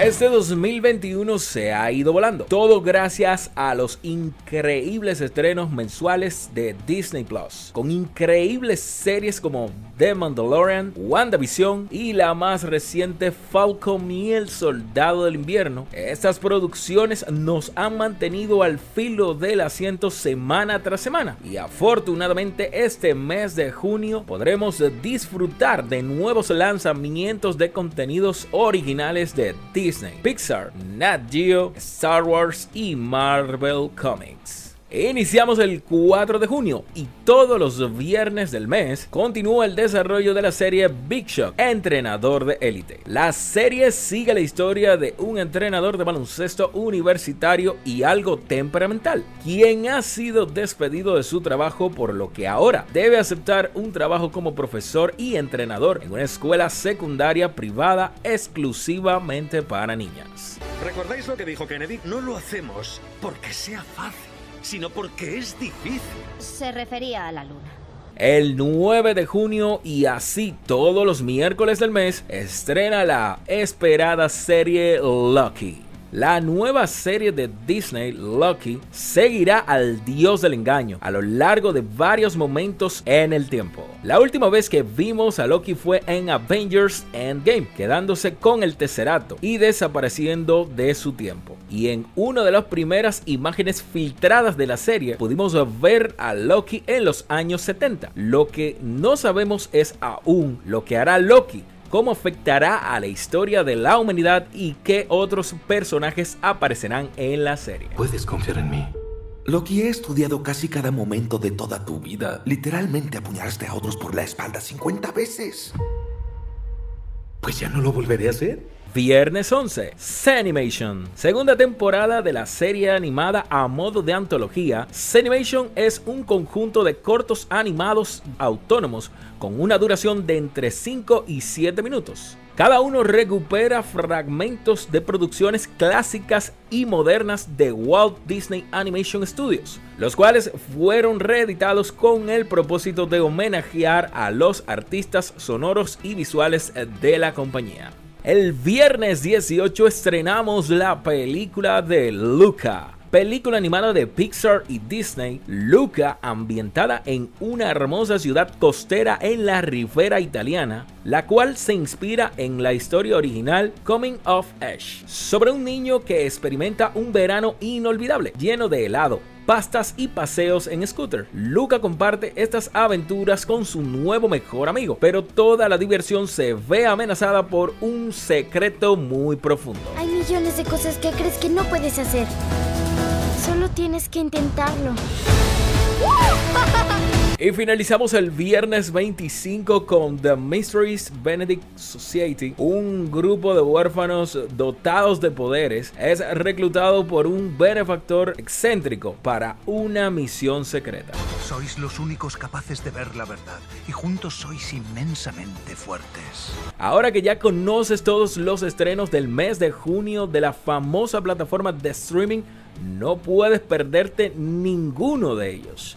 Este 2021 se ha ido volando. Todo gracias a los increíbles estrenos mensuales de Disney Plus. Con increíbles series como The Mandalorian, WandaVision y la más reciente Falcon y el Soldado del Invierno. Estas producciones nos han mantenido al filo del asiento semana tras semana. Y afortunadamente este mes de junio podremos disfrutar de nuevos lanzamientos de contenidos originales de Disney Disney, Pixar, Nat Geo, Star Wars y Marvel Comics. Iniciamos el 4 de junio y todos los viernes del mes continúa el desarrollo de la serie Big Shock, entrenador de élite. La serie sigue la historia de un entrenador de baloncesto universitario y algo temperamental, quien ha sido despedido de su trabajo por lo que ahora debe aceptar un trabajo como profesor y entrenador en una escuela secundaria privada exclusivamente para niñas. ¿Recordáis lo que dijo Kennedy? No lo hacemos porque sea fácil sino porque es difícil. Se refería a la luna. El 9 de junio y así todos los miércoles del mes estrena la esperada serie Lucky. La nueva serie de Disney, Lucky, seguirá al dios del engaño a lo largo de varios momentos en el tiempo. La última vez que vimos a Loki fue en Avengers Endgame, quedándose con el Tesserato y desapareciendo de su tiempo. Y en una de las primeras imágenes filtradas de la serie pudimos ver a Loki en los años 70. Lo que no sabemos es aún lo que hará Loki cómo afectará a la historia de la humanidad y qué otros personajes aparecerán en la serie. Puedes confiar en mí. Lo que he estudiado casi cada momento de toda tu vida. Literalmente apuñalaste a otros por la espalda 50 veces. Pues ya no lo volveré a hacer. Viernes 11, Sanimation. Segunda temporada de la serie animada a modo de antología. Sanimation es un conjunto de cortos animados autónomos con una duración de entre 5 y 7 minutos. Cada uno recupera fragmentos de producciones clásicas y modernas de Walt Disney Animation Studios, los cuales fueron reeditados con el propósito de homenajear a los artistas sonoros y visuales de la compañía. El viernes 18 estrenamos la película de Luca. Película animada de Pixar y Disney, Luca, ambientada en una hermosa ciudad costera en la ribera italiana, la cual se inspira en la historia original Coming of Age, sobre un niño que experimenta un verano inolvidable, lleno de helado, pastas y paseos en scooter. Luca comparte estas aventuras con su nuevo mejor amigo, pero toda la diversión se ve amenazada por un secreto muy profundo. Hay millones de cosas que crees que no puedes hacer. Solo tienes que intentarlo. Y finalizamos el viernes 25 con The Mysteries Benedict Society. Un grupo de huérfanos dotados de poderes es reclutado por un benefactor excéntrico para una misión secreta. Sois los únicos capaces de ver la verdad y juntos sois inmensamente fuertes. Ahora que ya conoces todos los estrenos del mes de junio de la famosa plataforma de streaming, no puedes perderte ninguno de ellos.